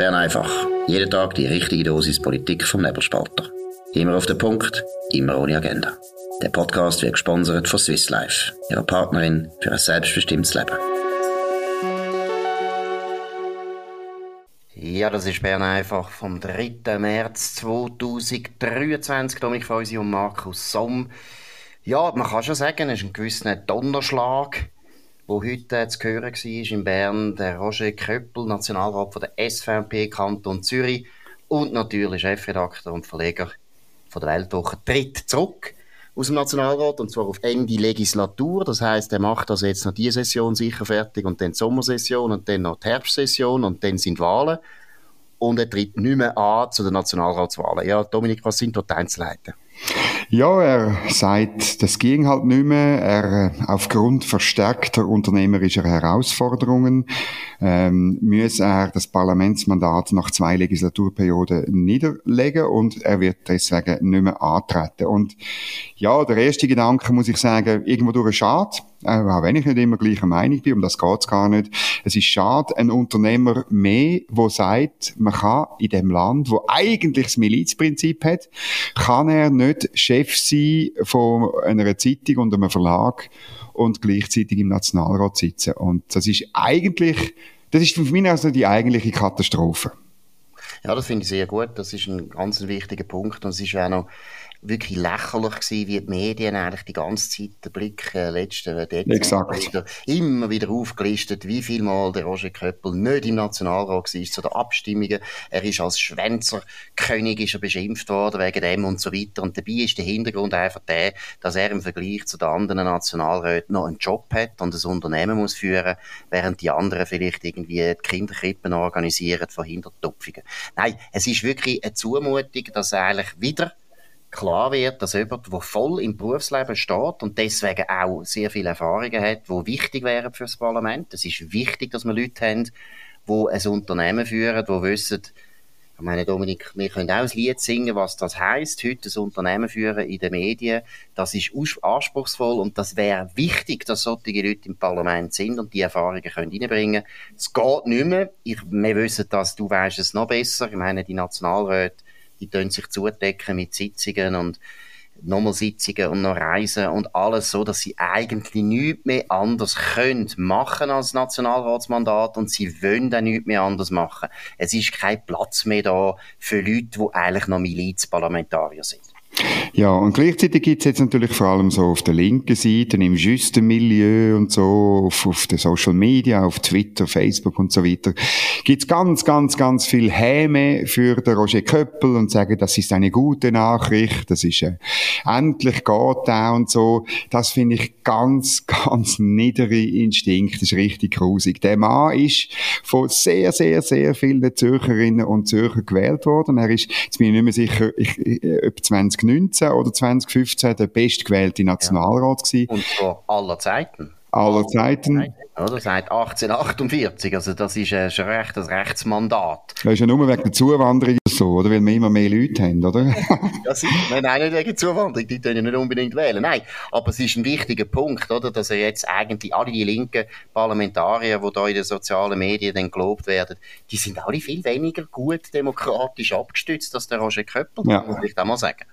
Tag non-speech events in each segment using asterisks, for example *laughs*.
Bern einfach. Jeden Tag die richtige Dosis Politik vom Nebelspalter. Immer auf den Punkt, immer ohne Agenda. Der Podcast wird gesponsert von Swiss Life, ihrer Partnerin für ein selbstbestimmtes Leben. Ja, das ist Bern einfach vom 3. März 2023. Dominik Feusi und Markus Somm. Ja, man kann schon sagen, es ist ein gewisser Donnerschlag wo heute zu hören war in Bern, der Roger Köppel, Nationalrat von der SVP Kanton Zürich und natürlich Chefredakteur und Verleger von der Weltwoche, tritt zurück aus dem Nationalrat und zwar auf Ende Legislatur. Das heißt, er macht also jetzt noch die Session sicher fertig und dann die Sommersession und dann noch die Herbstsession und dann sind Wahlen und er tritt nicht mehr an zu den Nationalratswahlen. Ja, Dominik, was sind dort die Einzelheiten? Ja, er sagt, das ging halt nicht mehr. Er, aufgrund verstärkter unternehmerischer Herausforderungen ähm, muss er das Parlamentsmandat nach zwei Legislaturperioden niederlegen und er wird deswegen nicht mehr antreten. Und ja, der erste Gedanke, muss ich sagen, irgendwo durch schade auch wenn ich nicht immer gleicher Meinung bin, um das geht's gar nicht. Es ist schade, ein Unternehmer mehr, wo sagt, man kann in dem Land, wo eigentlich das Milizprinzip hat, kann er nicht Chef sein von einer Zeitung und einem Verlag und gleichzeitig im Nationalrat sitzen. Und das ist eigentlich, das ist für mich also die eigentliche Katastrophe. Ja, das finde ich sehr gut. Das ist ein ganz wichtiger Punkt. Und es ist auch noch wirklich lächerlich gewesen, wie die Medien eigentlich die ganze Zeit den Blick äh, letzten Dezember immer wieder aufgelistet, wie viel Mal der Roger Köppel nicht im Nationalrat war zu den Abstimmungen. Er ist als Schwänzerkönig ist er beschimpft worden wegen dem und so weiter. Und dabei ist der Hintergrund einfach der, dass er im Vergleich zu den anderen Nationalräten noch einen Job hat und ein Unternehmen muss führen, während die anderen vielleicht irgendwie die Kinderkrippen organisieren von Hintertupfungen. Nein, es ist wirklich eine Zumutung, dass er eigentlich wieder klar wird, dass jemand, der voll im Berufsleben steht und deswegen auch sehr viele Erfahrungen hat, die wichtig wären für das Parlament. Es ist wichtig, dass wir Leute haben, die ein Unternehmen führen, die wissen, ich meine, Dominik, wir können auch ein Lied singen, was das heißt, heute ein Unternehmen führen in den Medien. Das ist anspruchsvoll und das wäre wichtig, dass solche Leute im Parlament sind und die Erfahrungen können reinbringen. Es geht nicht mehr. Ich, wir wissen das, du weißt es noch besser. Ich meine, die Nationalräte die tun sich zudecken mit Sitzungen und nochmal Sitzungen und noch Reisen und alles so, dass sie eigentlich nichts mehr anders können machen als Nationalratsmandat und sie wollen dann nichts mehr anders machen. Es ist kein Platz mehr da für Leute, die eigentlich noch Milizparlamentarier sind. Ja, und gleichzeitig gibt's jetzt natürlich vor allem so auf der linken Seite, im Justen-Milieu und so, auf, auf den Social Media, auf Twitter, Facebook und so weiter, gibt's ganz, ganz, ganz viel Häme für den Roger Köppel und sagen, das ist eine gute Nachricht, das ist, äh, endlich geht er und so. Das finde ich ganz, *laughs* ganz niedere Instinkt, das ist richtig grusig. Der Mann ist von sehr, sehr, sehr vielen Zürcherinnen und Zürcher gewählt worden. Er ist, jetzt bin ich nicht mehr sicher, ich, ob 2019 oder 2015 der bestgewählte Nationalrat ja. gewesen. Und vor aller Zeiten. Aller Zeiten. Oder? Seit 1848. Also, das ist ein recht, ein Rechtsmandat. Das ist ja nur wegen der Zuwanderung so, oder? Weil wir immer mehr Leute haben, oder? *laughs* ja, sicher. Nein, nein, nicht wegen Zuwanderung. Die können ja nicht unbedingt wählen. Nein. Aber es ist ein wichtiger Punkt, oder? Dass er jetzt eigentlich alle die linken Parlamentarier, die da in den sozialen Medien dann gelobt werden, die sind alle viel weniger gut demokratisch abgestützt als der Roger Köppel. Ja. Muss ich da mal sagen.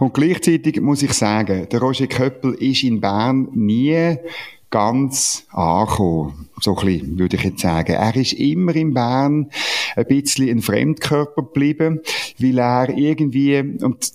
Und gleichzeitig muss ich sagen, der Roger Köppel ist in Bern nie ganz angekommen. So ein bisschen, würde ich jetzt sagen. Er ist immer in Bern ein bisschen ein Fremdkörper geblieben, weil er irgendwie, und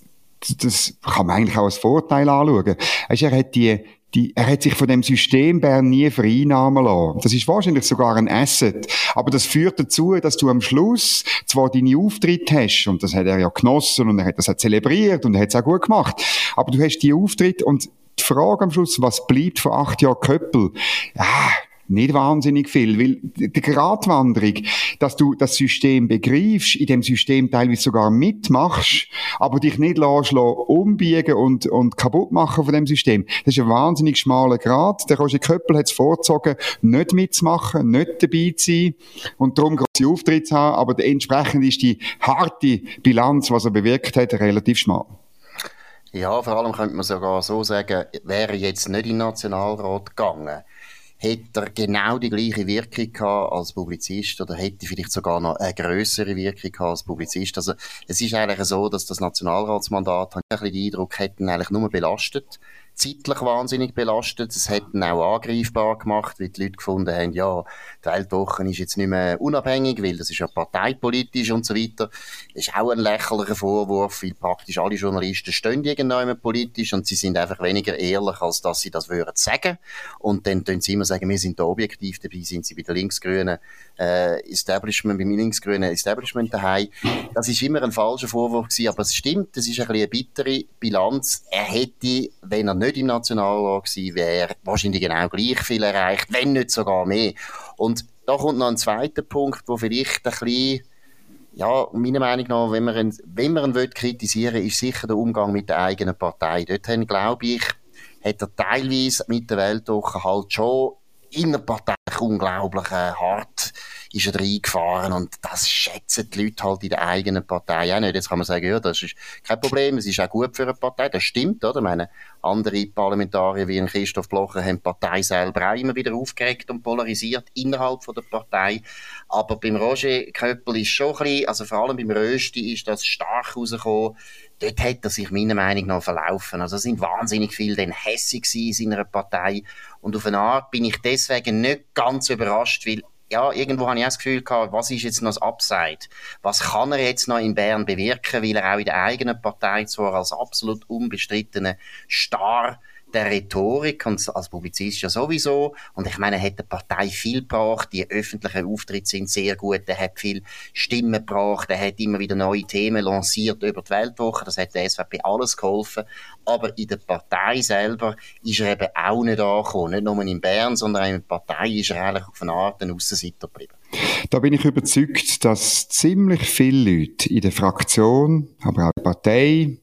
das kann man eigentlich auch als Vorteil anschauen. Also er hat die, die, er hat sich von dem System Bern nie vereinnahmen lassen. Das ist wahrscheinlich sogar ein Asset. Aber das führt dazu, dass du am Schluss zwar deine Auftritte hast, und das hat er ja genossen, und er hat das auch zelebriert, und er hat es auch gut gemacht, aber du hast die Auftritte, und die Frage am Schluss, was bleibt von acht Jahren Köppel? Ja, nicht wahnsinnig viel, weil die Gratwanderung, dass du das System begreifst, in dem System teilweise sogar mitmachst, aber dich nicht lässt, umbiegen und, und kaputt machen von dem System, das ist ein wahnsinnig schmaler Grad. Der Roger Köppel hat es vorgezogen, nicht mitzumachen, nicht dabei zu sein und darum große Auftritte zu haben, aber entsprechend ist die harte Bilanz, was er bewirkt hat, relativ schmal. Ja, vor allem könnte man sogar so sagen, wäre jetzt nicht in den Nationalrat gegangen, hätte er genau die gleiche Wirkung gehabt als Publizist oder hätte vielleicht sogar noch eine größere Wirkung gehabt als Publizist. Also es ist eigentlich so, dass das Nationalratsmandat, habe ich den Eindruck, hätten eigentlich nur belastet zeitlich wahnsinnig belastet. Es hat ihn auch angreifbar gemacht, weil die Leute gefunden haben, ja, die Weltwoche ist jetzt nicht mehr unabhängig, weil das ist ja parteipolitisch und so weiter. Das ist auch ein lächerlicher Vorwurf, weil praktisch alle Journalisten stehen irgendwann politisch und sie sind einfach weniger ehrlich, als dass sie das würden sagen. Und dann tun sie immer sagen, wir sind da objektiv, dabei sind sie bei der linksgrünen äh, Establishment, beim linksgrünen Establishment daheim. Das ist immer ein falscher Vorwurf gewesen, aber es stimmt, das ist ein bisschen eine bittere Bilanz. Er hätte, wenn er nicht nicht im Nationalrat gewesen wäre, wahrscheinlich genau gleich viel erreicht, wenn nicht sogar mehr. Und da kommt noch ein zweiter Punkt, wo vielleicht ein bisschen ja, meiner Meinung nach, wenn man ihn, wenn man ihn will kritisieren ist sicher der Umgang mit der eigenen Partei. Dort glaube ich, hat er teilweise mit der Weltwoche halt schon innerparteilich unglaublich äh, hart ist er reingefahren und das schätzen die Leute halt in der eigenen Partei auch nicht. Jetzt kann man sagen, ja, das ist kein Problem, es ist auch gut für eine Partei, das stimmt, oder? Ich meine, andere Parlamentarier wie Christoph Blocher haben die Partei selber auch immer wieder aufgeregt und polarisiert innerhalb von der Partei. Aber beim Roger Köppel ist schon ein bisschen, also vor allem beim Rösti ist das stark rausgekommen, dort hat er sich meiner Meinung nach verlaufen. Also es sind wahnsinnig viele dann hässig in seiner Partei. Und auf eine Art bin ich deswegen nicht ganz überrascht, weil ja, irgendwo habe ich auch das Gefühl gehabt, was ist jetzt noch das Upside? Was kann er jetzt noch in Bern bewirken, weil er auch in der eigenen Partei zwar als absolut unbestrittener Star der Rhetorik und als Publizist ja sowieso. Und ich meine, er hat der Partei viel gebracht. Die öffentlichen Auftritte sind sehr gut. Er hat viel Stimmen gebracht. Er hat immer wieder neue Themen lanciert über die Weltwoche. Das hat der SVP alles geholfen. Aber in der Partei selber ist er eben auch nicht angekommen. Nicht nur in Bern, sondern in der Partei ist er eigentlich auf eine Art ein Aussenseiter geblieben. Da bin ich überzeugt, dass ziemlich viele Leute in der Fraktion, aber auch in der Partei,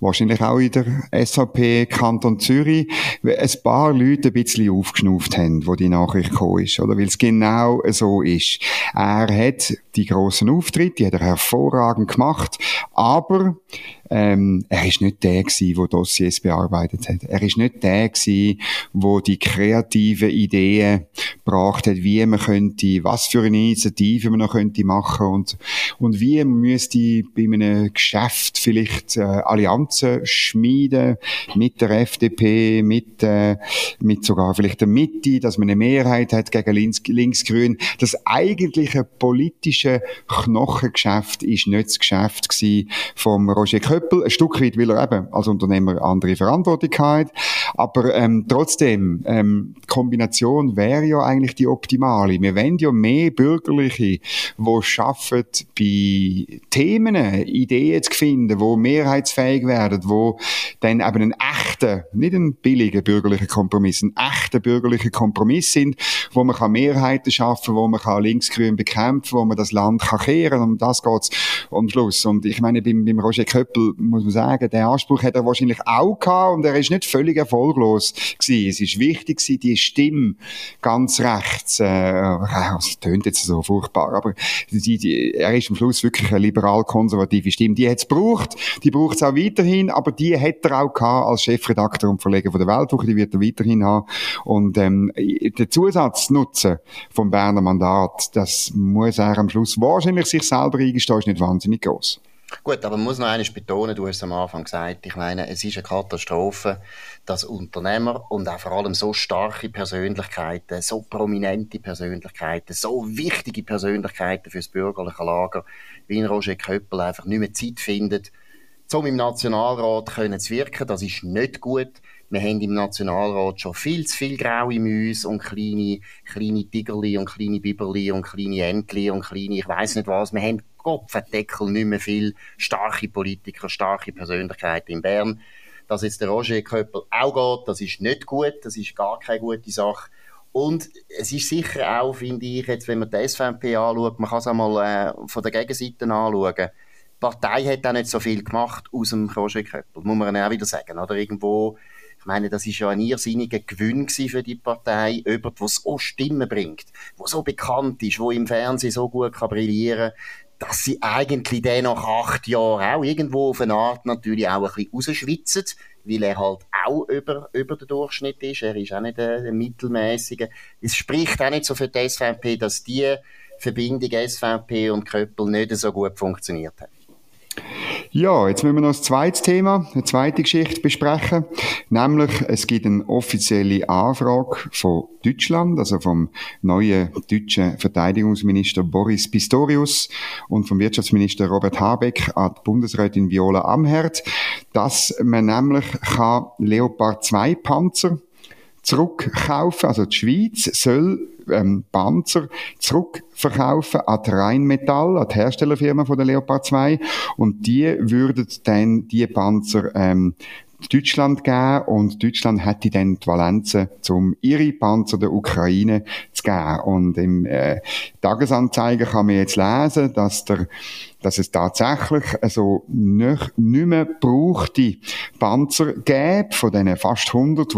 wahrscheinlich auch in der SAP Kanton Zürich, ein paar Leute ein bisschen aufgeschnauft haben, wo die Nachricht gekommen ist, oder? Weil es genau so ist. Er hat die grossen Auftritte, die hat er hervorragend gemacht, aber ähm, er ist nicht der gewesen, der Dossiers bearbeitet hat. Er ist nicht der gewesen, der die kreativen Ideen gebracht hat, wie man könnte, was für eine Initiative man noch könnte machen und, und wie man müsste bei einem Geschäft vielleicht äh, Allianzen schmieden mit der FDP, mit, äh, mit sogar vielleicht der Mitte, dass man eine Mehrheit hat gegen Links, Linksgrün. Das eigentliche politische Knochengeschäft ist nicht das Geschäft gewesen vom Roger Köppel. Ein Stück weit, weil er eben als Unternehmer andere Verantwortung hat. Aber ähm, trotzdem, ähm, die Kombination wäre ja eigentlich die optimale. Wir wollen ja mehr Bürgerliche, die schaffen, bei Themen Ideen zu finden, die mehrheitsfähig werden, wo dann eben einen echten, nicht einen billigen bürgerlichen Kompromiss, einen echten bürgerlichen Kompromiss sind, wo man kann Mehrheiten schaffen, wo man kann linksgrün bekämpfen, wo man das Land kann kehren. Und das geht's am Schluss. Und ich meine, beim, beim Roger Köppel muss man sagen, der Anspruch hat er wahrscheinlich auch gehabt und er ist nicht völlig erfolglos gewesen. Es ist wichtig gewesen, die Stimme ganz rechts, äh, das tönt jetzt so furchtbar, aber die, die, er ist am Schluss wirklich eine liberal-konservative Stimme. Die hat es gebraucht, die braucht es auch weiterhin, aber die hat er auch gehabt als Chefredakteur und Verleger von der Weltwoche, die wird er weiterhin haben. Und ähm, der Zusatznutzen vom Berner Mandat, das muss er am Schluss wahrscheinlich sich selber eingestehen, ist nicht wahnsinnig groß. Gut, aber man muss noch eines betonen, du hast es am Anfang gesagt, ich meine, es ist eine Katastrophe, dass Unternehmer und auch vor allem so starke Persönlichkeiten, so prominente Persönlichkeiten, so wichtige Persönlichkeiten fürs bürgerliche Lager wie in Roger Köppel einfach nicht mehr Zeit finden, um im Nationalrat können zu wirken. Das ist nicht gut. Wir haben im Nationalrat schon viel zu viel graue Mäuse und kleine, kleine Tigerli und kleine Biberli und kleine Entli und kleine, ich weiß nicht was. Wir haben Kopfendeckel nicht mehr viel starke Politiker, starke Persönlichkeiten in Bern. Dass jetzt der Roger Köppel auch geht, das ist nicht gut, das ist gar keine gute Sache. Und es ist sicher auch, finde ich, jetzt, wenn man die SVP anschaut, man kann es auch mal äh, von der Gegenseite anschauen. Die Partei hat auch nicht so viel gemacht aus dem Roger Köppel, muss man auch wieder sagen. Oder irgendwo, ich meine, das ist ja ein irrsinniger Gewinn für die Partei, jemand, der so Stimmen bringt, der so bekannt ist, der im Fernsehen so gut kann brillieren dass sie eigentlich dann nach acht Jahren auch irgendwo auf eine Art natürlich auch ein bisschen rausschwitzen. weil er halt auch über, über den Durchschnitt ist. Er ist auch nicht ein mittelmäßiger. Es spricht auch nicht so für die SVP, dass die Verbindung SVP und Köppel nicht so gut funktioniert hat. Ja, jetzt müssen wir noch das zweite Thema, eine zweite Geschichte besprechen. Nämlich, es gibt eine offizielle Anfrage von Deutschland, also vom neuen deutschen Verteidigungsminister Boris Pistorius und vom Wirtschaftsminister Robert Habeck an die Bundesrätin Viola Amherd, dass man nämlich kann Leopard 2 Panzer zurückkaufen. Also die Schweiz soll ähm, Panzer zurückverkaufen an die Rheinmetall, an die Herstellerfirma von der Leopard 2 und die würden dann die Panzer ähm, Deutschland geben und Deutschland hätte dann die Valenzen, um ihre Panzer der Ukraine zu geben. Und im äh, Tagesanzeiger kann man jetzt lesen, dass der dass es tatsächlich also nicht, nicht mehr brauchte Panzer gäbe, von diesen fast 100,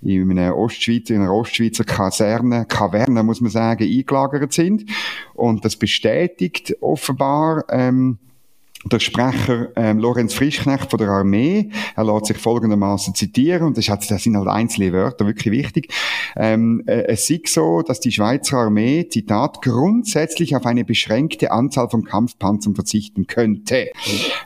die in einer Ostschweizer, in einer Ostschweizer Kaserne, Kaverne, muss man sagen, eingelagert sind. Und das bestätigt offenbar, ähm, der Sprecher ähm, Lorenz Frischknecht von der Armee, er lässt sich folgendermaßen zitieren, und das, ist, das sind halt einzelne Wörter, wirklich wichtig. Ähm, äh, es sieht so, dass die Schweizer Armee, Zitat, grundsätzlich auf eine beschränkte Anzahl von Kampfpanzern verzichten könnte.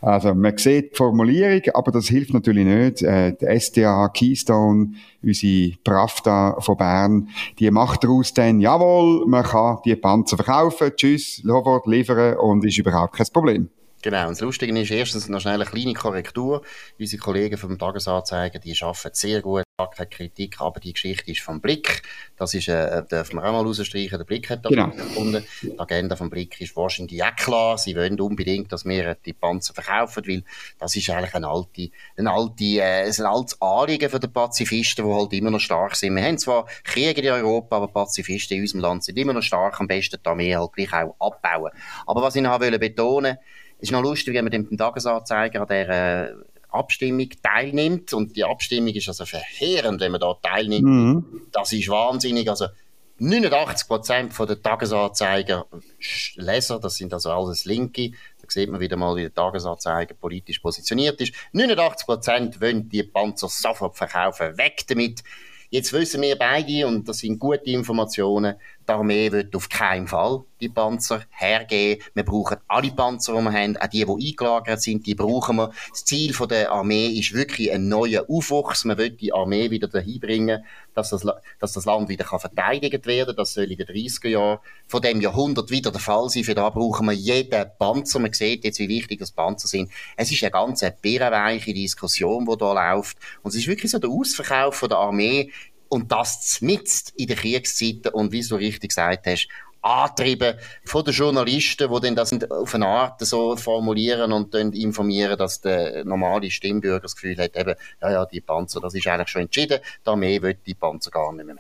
Also man sieht die Formulierung, aber das hilft natürlich nicht. Äh, die SDA, Keystone, unsere Pravda von Bern, die macht daraus dann, jawohl, man kann die Panzer verkaufen, tschüss, sofort liefern und ist überhaupt kein Problem. Genau, und das Lustige ist erstens noch schnell eine kleine Korrektur. Unsere Kollegen vom Tagesanzeiger, die arbeiten sehr gut, keine Kritik, aber die Geschichte ist vom Blick. Das ist, äh, dürfen wir auch mal rausstreichen, der Blick hat da genau. gefunden. Die Agenda vom Blick ist wahrscheinlich auch klar. Sie wollen unbedingt, dass wir die Panzer verkaufen, weil das ist eigentlich ein alte, ein alte, äh, ein altes Anliegen für die Pazifisten, die halt immer noch stark sind. Wir haben zwar Kriege in Europa, aber Pazifisten in unserem Land sind immer noch stark, am besten die Armee halt gleich auch abbauen. Aber was ich noch betonen wollte, ist noch lustig, wenn man dem Tagesanzeiger an dieser äh, Abstimmung teilnimmt. Und die Abstimmung ist also verheerend, wenn man da teilnimmt. Mhm. Das ist wahnsinnig. Also 89 Prozent der Tagesanzeiger Leser, das sind also alles Linke, da sieht man wieder mal, wie der Tagesanzeiger politisch positioniert ist. 89 Prozent wollen die Panzer sofort verkaufen. Weg damit! Jetzt wissen wir beide, und das sind gute Informationen, die Armee wird auf keinen Fall die Panzer hergeben. Wir brauchen alle Panzer, die wir haben, auch die, die eingelagert sind, die brauchen wir. Das Ziel der Armee ist wirklich ein neuer Aufwuchs. Man will die Armee wieder dahin bringen, dass das, dass das Land wieder kann verteidigt werden Das soll in den 30er Jahren von dem Jahrhundert wieder der Fall sein. Für da brauchen wir jeden Panzer. Man sieht jetzt, wie wichtig das Panzer sind. Es ist eine ganz birrenweiche Diskussion, die da läuft. Und es ist wirklich so der Ausverkauf von der Armee und das mitten in den Kriegszeiten und wie du richtig gesagt hast, angetrieben von den Journalisten, die dann das auf eine Art so formulieren und dann informieren, dass der normale Stimmbürger das Gefühl hat, eben, ja, ja, die Panzer, das ist eigentlich schon entschieden, die Armee will die Panzer gar nicht mehr.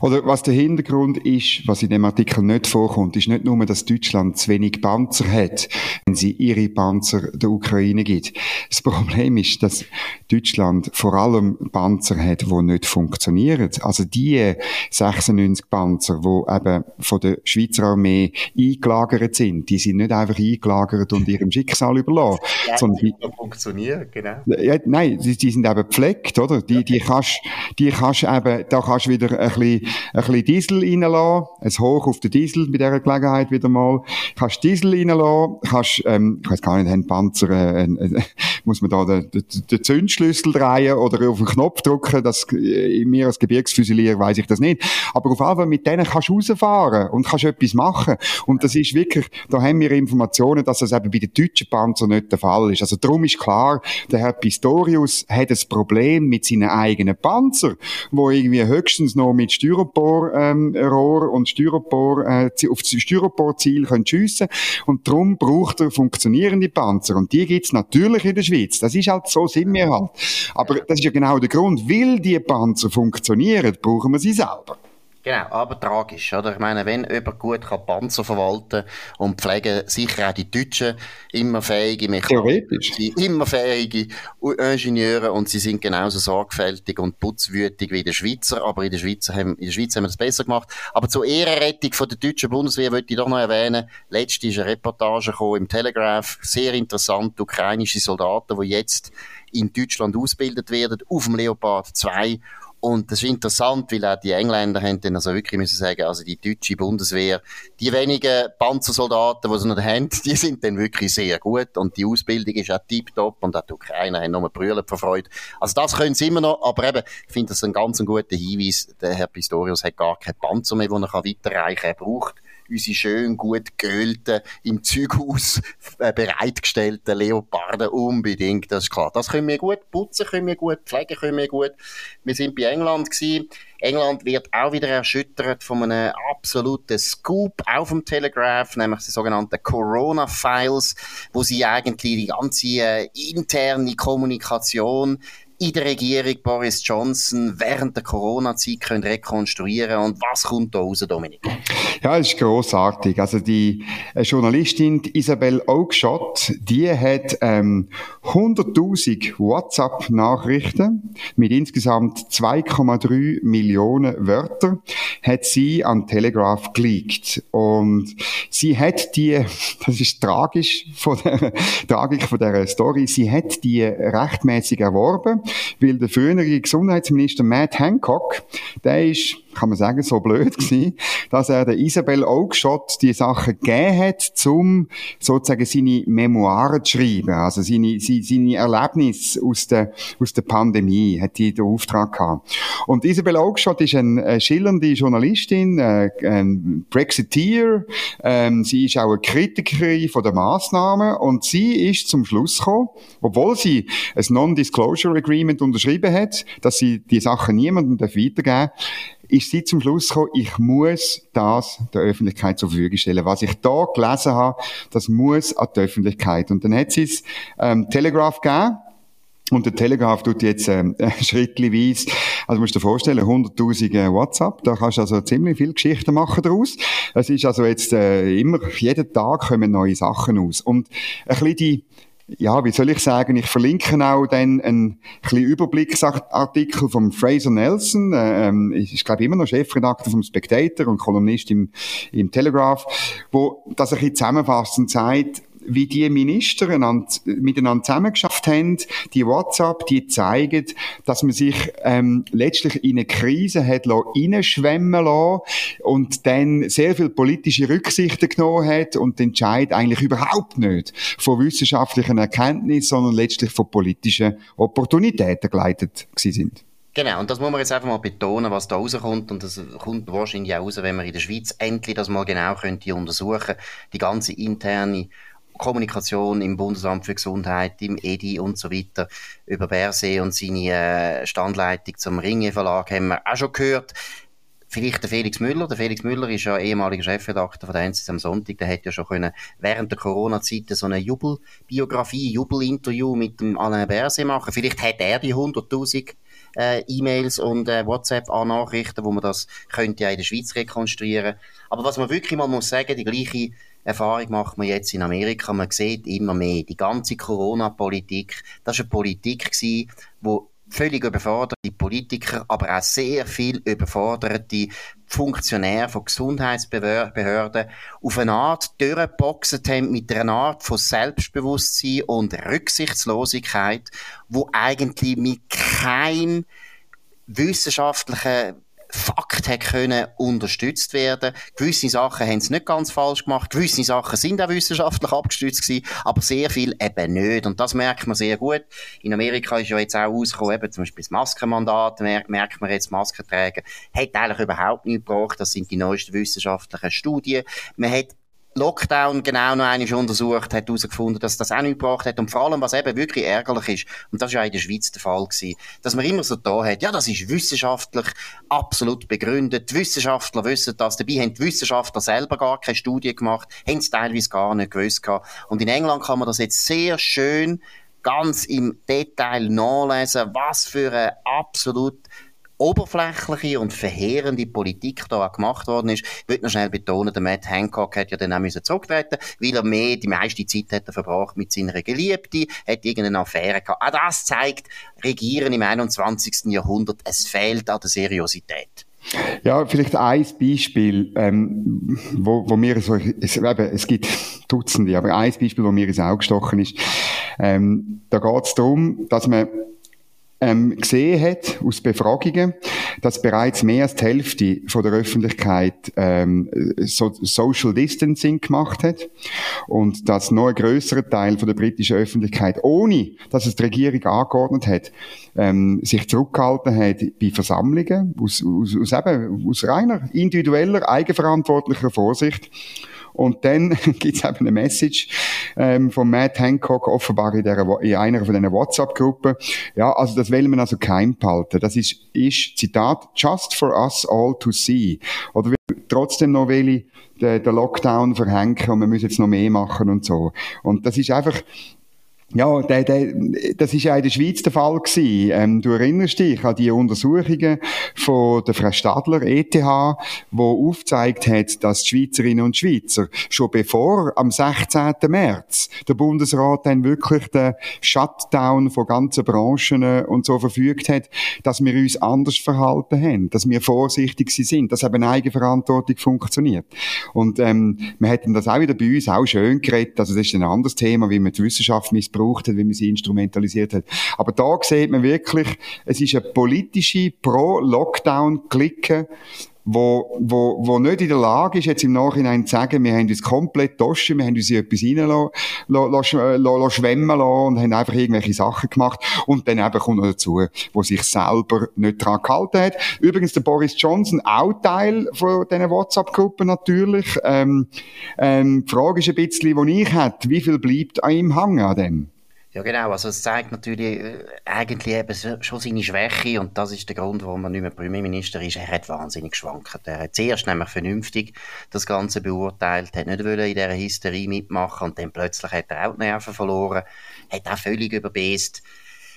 Oder was der Hintergrund ist, was in dem Artikel nicht vorkommt, ist nicht nur, dass Deutschland zu wenig Panzer hat, wenn sie ihre Panzer der Ukraine gibt. Das Problem ist, dass Deutschland vor allem Panzer hat, die nicht funktionieren. Also die 96 Panzer, die eben von der Schweiz Schweizer Armee eingelagert sind. Die sind nicht einfach eingelagert und ihrem Schicksal überlassen. *laughs* Ja, sondern die funktionieren, genau. Ja, nein, die, die, sind eben gepflegt, oder? Die, die kannst, die kannst eben, da kannst du wieder ein bisschen, ein bisschen Diesel reinlassen, ein Hoch auf den Diesel bei dieser Gelegenheit wieder mal. Kannst Diesel reinlassen, kannst, ähm, ich weiß gar nicht, haben Panzer, äh, äh, *laughs* muss man da den, den, den Zündschlüssel drehen oder auf den Knopf drücken, das, äh, mir als Gebirgsfüsilier weiß ich das nicht. Aber auf jeden Fall mit denen kannst du rausfahren und kannst etwas machen. Und das ist wirklich, da haben wir Informationen, dass das eben bei den deutschen Panzern nicht der Fall ist. Also darum ist klar, der Herr Pistorius hat ein Problem mit seinen eigenen Panzer, wo irgendwie höchstens noch mit Styroporrohr ähm, und Styropor, äh, auf das Styroporziel können schiessen und darum braucht er funktionierende Panzer. Und die gibt's natürlich in der Schweiz. Das ist halt so, sind wir halt. Aber das ist ja genau der Grund. Weil die Panzer funktionieren, brauchen wir sie selber. Genau, aber tragisch, oder? Ich meine, wenn jemand gut kann Panzer verwalten und pflegen, sicher auch die Deutschen, immer fähige Mechaniker, immer fähige Ingenieure und sie sind genauso sorgfältig und putzwütig wie die Schweizer, aber in der Schweiz haben, in der Schweiz haben wir das besser gemacht. Aber zur Ehrenrettung von der deutschen Bundeswehr möchte ich doch noch erwähnen, letztens ist eine Reportage im Telegraph, sehr interessant, ukrainische Soldaten, die jetzt in Deutschland ausgebildet werden, auf dem Leopard 2 und das ist interessant, weil auch die Engländer haben dann also wirklich müssen sagen, also die deutsche Bundeswehr, die wenigen Panzersoldaten, die sie noch haben, *laughs* die sind dann wirklich sehr gut und die Ausbildung ist auch tiptop und auch die Ukrainer haben nur brüllen vor Freude. Also das können sie immer noch, aber eben, ich finde das ein ganz guter Hinweis. Der Herr Pistorius hat gar keinen Panzer mehr, den er weiterreichen kann. Er braucht unsere schön gut geölten, im Zeughaus äh, bereitgestellten Leoparden unbedingt, das ist klar. Das können wir gut putzen, können wir gut pflegen, können wir gut. Wir sind bei England gewesen. England wird auch wieder erschüttert von einem absoluten Scoop auf dem Telegraph, nämlich die sogenannten Corona Files, wo sie eigentlich die ganze äh, interne Kommunikation in der Regierung Boris Johnson während der Corona-Zeit können rekonstruieren und was kommt da raus, Dominik? Ja, es ist großartig. Also die äh, Journalistin Isabel Oakshott, die hat ähm, 100.000 WhatsApp-Nachrichten mit insgesamt 2,3 Millionen Wörtern hat sie an Telegraph geleakt und sie hat die, *laughs* das ist tragisch von der *laughs* Tragik von der Story, sie hat die rechtmäßig erworben weil der frühere Gesundheitsminister Matt Hancock, der ist kann man sagen, so blöd gewesen, dass er der Isabel Oakeshott die Sachen gegeben hat, um sozusagen seine Memoiren zu schreiben, also seine, seine Erlebnisse aus der, aus der Pandemie, hat die den Auftrag gehabt. Und Isabel Oakeshott ist eine schillernde Journalistin, äh, ein Brexiteer, ähm, sie ist auch eine Kritikerin von der Massnahmen. Und sie ist zum Schluss gekommen, obwohl sie ein Non-Disclosure Agreement unterschrieben hat, dass sie die Sachen niemandem weitergeben darf, ist sie zum Schluss gekommen, ich muss das der Öffentlichkeit zur Verfügung stellen. Was ich da gelesen habe, das muss an die Öffentlichkeit. Und dann hat sie es ähm, Telegraph gegeben. Und der Telegraph tut jetzt ähm, *laughs* schrittweise, also musst du dir vorstellen, 100'000 äh, WhatsApp, da kannst du also ziemlich viel Geschichten machen daraus. Es ist also jetzt äh, immer, jeden Tag kommen neue Sachen aus. Und ein bisschen die ja, wie soll ich sagen, ich verlinke auch dann einen kleinen Überblicksartikel vom Fraser Nelson, äh, ähm, ich glaube immer noch Chefredakteur vom Spectator und Kolumnist im, im Telegraph, wo das ein bisschen zusammenfasst und sagt, wie die Minister miteinander zusammengeschafft haben, die WhatsApp, die zeigen, dass man sich ähm, letztlich in eine Krise hat reinschwemmen lassen und dann sehr viel politische Rücksichten genommen hat und den Entscheid eigentlich überhaupt nicht von wissenschaftlichen Erkenntnissen, sondern letztlich von politischen Opportunitäten geleitet sind. Genau, und das muss man jetzt einfach mal betonen, was da rauskommt. Und das kommt wahrscheinlich auch raus, wenn man in der Schweiz endlich das mal genau könnte untersuchen. Die ganze interne Kommunikation im Bundesamt für Gesundheit, im EDI und so weiter, über Bersee und seine äh, Standleitung zum Ringe Verlag haben wir auch schon gehört. Vielleicht der Felix Müller. Der Felix Müller ist ja ehemaliger Chefredakteur von der NZZ am Sonntag. Der hätte ja schon können während der Corona-Zeit so eine Jubelbiografie, Jubelinterview mit dem Alain Berset machen. Vielleicht hat er die 100.000 äh, E-Mails und äh, WhatsApp-Nachrichten, wo man das könnte ja in der Schweiz rekonstruieren. Aber was man wirklich mal muss sagen, die gleiche Erfahrung macht man jetzt in Amerika. Man sieht immer mehr, die ganze Corona-Politik, das war eine Politik, die völlig überforderte Politiker, aber auch sehr viel überforderte Funktionäre von Gesundheitsbehörden auf eine Art durchgeboxt haben mit einer Art von Selbstbewusstsein und Rücksichtslosigkeit, wo eigentlich mit keinem wissenschaftlichen Fakt hat können unterstützt werden. Gewisse Sachen haben sie nicht ganz falsch gemacht, gewisse Sachen sind auch wissenschaftlich abgestützt gewesen, aber sehr viel eben nicht. Und das merkt man sehr gut. In Amerika ist ja jetzt auch rausgekommen, eben zum Beispiel das Maskenmandat, merkt man jetzt, Masken tragen, hat eigentlich überhaupt nichts gebraucht. Das sind die neuesten wissenschaftlichen Studien. Man hat Lockdown genau noch einmal untersucht, hat herausgefunden, dass das auch nicht gebracht hat. Und vor allem, was eben wirklich ärgerlich ist, und das war ja in der Schweiz der Fall gewesen, dass man immer so da hat, ja, das ist wissenschaftlich absolut begründet. Die Wissenschaftler wissen das. Dabei haben die Wissenschaftler selber gar keine Studie gemacht, haben es teilweise gar nicht gewusst gehabt. Und in England kann man das jetzt sehr schön ganz im Detail nachlesen, was für eine absolut oberflächliche und verheerende Politik da auch gemacht worden ist. Ich würde noch schnell betonen, der Matt Hancock hat ja dann auch müssen zurücktreten, weil er mehr die meiste Zeit hat er verbracht mit seiner Geliebten, hat irgendeine Affäre gehabt. Auch das zeigt, Regieren im 21. Jahrhundert, es fehlt an der Seriosität. Ja, vielleicht ein Beispiel, ähm, wo, wo mir so, es, eben, es gibt Dutzende, aber ein Beispiel, wo mir ins Auge gestochen ist, ähm, da geht es darum, dass man ähm, gesehen hat aus Befragungen, dass bereits mehr als die Hälfte von der Öffentlichkeit ähm, so Social Distancing gemacht hat und dass noch ein größerer Teil von der britischen Öffentlichkeit, ohne dass es die Regierung angeordnet hat, ähm, sich zurückgehalten hat bei Versammlungen aus, aus, aus, eben, aus reiner individueller, eigenverantwortlicher Vorsicht und dann *laughs* gibt es eben eine Message ähm, von Matt Hancock, offenbar in, der, in einer von diesen WhatsApp-Gruppen. Ja, also das wollen wir also keim behalten. Das ist, ist, Zitat, just for us all to see. Oder trotzdem noch will den, den Lockdown verhängen und wir müssen jetzt noch mehr machen und so. Und das ist einfach, ja, der, der, das ist ja in der Schweiz der Fall gewesen. Ähm, du erinnerst dich an die Untersuchungen von der Frau Stadler, ETH, wo aufgezeigt hat, dass die Schweizerinnen und Schweizer schon bevor am 16. März der Bundesrat dann wirklich den Shutdown von ganzen Branchen und so verfügt hat, dass wir uns anders verhalten haben, dass wir vorsichtig sind, dass eben Eigenverantwortung funktioniert. Und ähm, wir hätten das auch wieder bei uns auch schön geredet, also das ist ein anderes Thema, wie man die Wissenschaft missbraucht missbraucht hat, wie man sie instrumentalisiert hat. Aber da sieht man wirklich, es ist eine politische Pro-Lockdown-Clique, wo, wo, wo nicht in der Lage ist, jetzt im Nachhinein zu sagen, wir haben uns komplett toschen, wir haben uns in etwas rein schwemmen lassen und haben einfach irgendwelche Sachen gemacht. Und dann eben kommt noch dazu, wo sich selber nicht dran gehalten hat. Übrigens, der Boris Johnson auch Teil von diesen WhatsApp-Gruppen natürlich. Ähm, ähm, die Frage ist ein bisschen, die ich hätte, wie viel bleibt an ihm hängen an dem? Ja, genau. Also, es zeigt natürlich äh, eigentlich eben schon seine Schwäche und das ist der Grund, warum er nicht mehr Premierminister ist. Er hat wahnsinnig geschwankt. Er hat zuerst nämlich vernünftig das Ganze beurteilt, hat nicht wollen in dieser Hysterie mitmachen und dann plötzlich hat er auch die Nerven verloren, hat auch völlig überbest.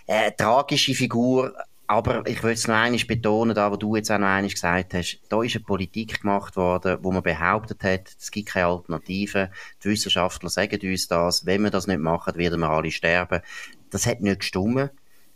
Äh, tragische Figur, aber ich will es noch einmal betonen, da, wo du jetzt auch noch einmal gesagt hast, da ist eine Politik gemacht worden, wo man behauptet hat, es gibt keine Alternative. Die Wissenschaftler sagen uns das, wenn wir das nicht machen, werden wir alle sterben. Das hat nicht gestummen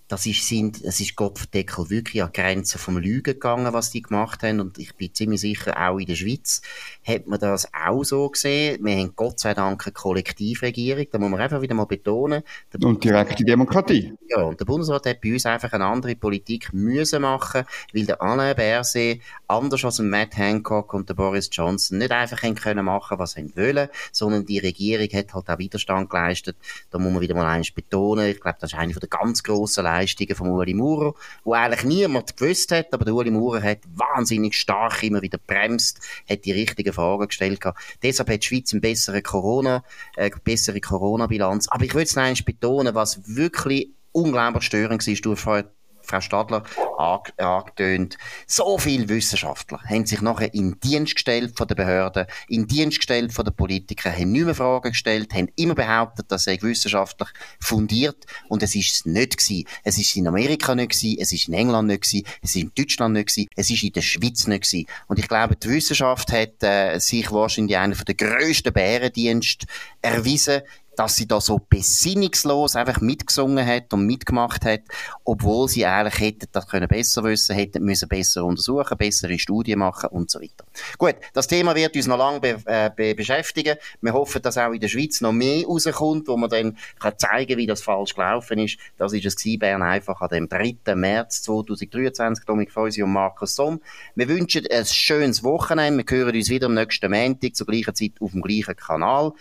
das ist, sind, es ist Kopfdeckel wirklich an Grenzen vom Lügen gegangen, was die gemacht haben. Und ich bin ziemlich sicher, auch in der Schweiz hat man das auch so gesehen. Wir haben Gott sei Dank eine Kollektivregierung, da muss man einfach wieder mal betonen. und direkte Demokratie. Ja, und der Bundesrat hat bei uns einfach eine andere Politik müssen machen, weil der Alain Berset, anders als Matt Hancock und der Boris Johnson, nicht einfach können machen, was sie wollen, sondern die Regierung hat halt auch Widerstand geleistet. Da muss man wieder mal eins betonen. Ich glaube, das ist eine der ganz grossen Leistungen von Uli Maurer, wo eigentlich niemand gewusst hat, aber der Uli Maurer hat wahnsinnig stark immer wieder bremst, hat die richtigen Fragen gestellt. Deshalb hat die Schweiz eine bessere Corona, äh, bessere Corona-Bilanz. Aber ich will es noch betonen, was wirklich unglaublich störend war, du vorher Frau Stadler angetönt. So viele Wissenschaftler haben sich nachher in Dienst gestellt von den Behörden, in Dienst gestellt von den Politikern, haben nicht mehr Fragen gestellt, haben immer behauptet, dass sie wissenschaftlich fundiert und es ist es nicht gewesen. Es ist in Amerika nicht gewesen, es ist in England nicht gewesen, es ist in Deutschland nicht gewesen, es ist in der Schweiz nicht gewesen. Und ich glaube, die Wissenschaft hat äh, sich wahrscheinlich einer der grössten Bärendienste erwiesen dass sie da so besinnungslos einfach mitgesungen hat und mitgemacht hat, obwohl sie eigentlich hätten das können besser wissen, hätten müssen besser untersuchen, bessere Studien machen und so weiter. Gut, das Thema wird uns noch lange be äh, be beschäftigen. Wir hoffen, dass auch in der Schweiz noch mehr rauskommt, wo man dann kann zeigen, wie das falsch gelaufen ist. Das ist es Bern einfach an dem 3. März 2023. Dominik Feusi und Markus Somm. Wir wünschen ein schönes Wochenende. Wir hören uns wieder am nächsten Montag zur gleichen Zeit auf dem gleichen Kanal.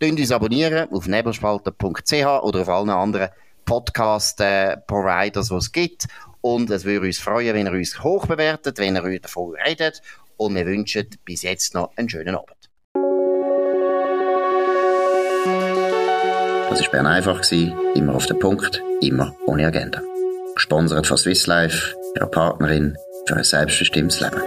Könnt uns abonnieren auf nebelspalter.ch oder auf allen anderen Podcast-Providers, die es gibt. Und es würde uns freuen, wenn ihr uns hoch bewertet, wenn ihr davon redet. Und wir wünschen bis jetzt noch einen schönen Abend. Das war Bern einfach, immer auf den Punkt, immer ohne Agenda. Gesponsert von Swiss Life, ihrer Partnerin für ein selbstbestimmtes Leben.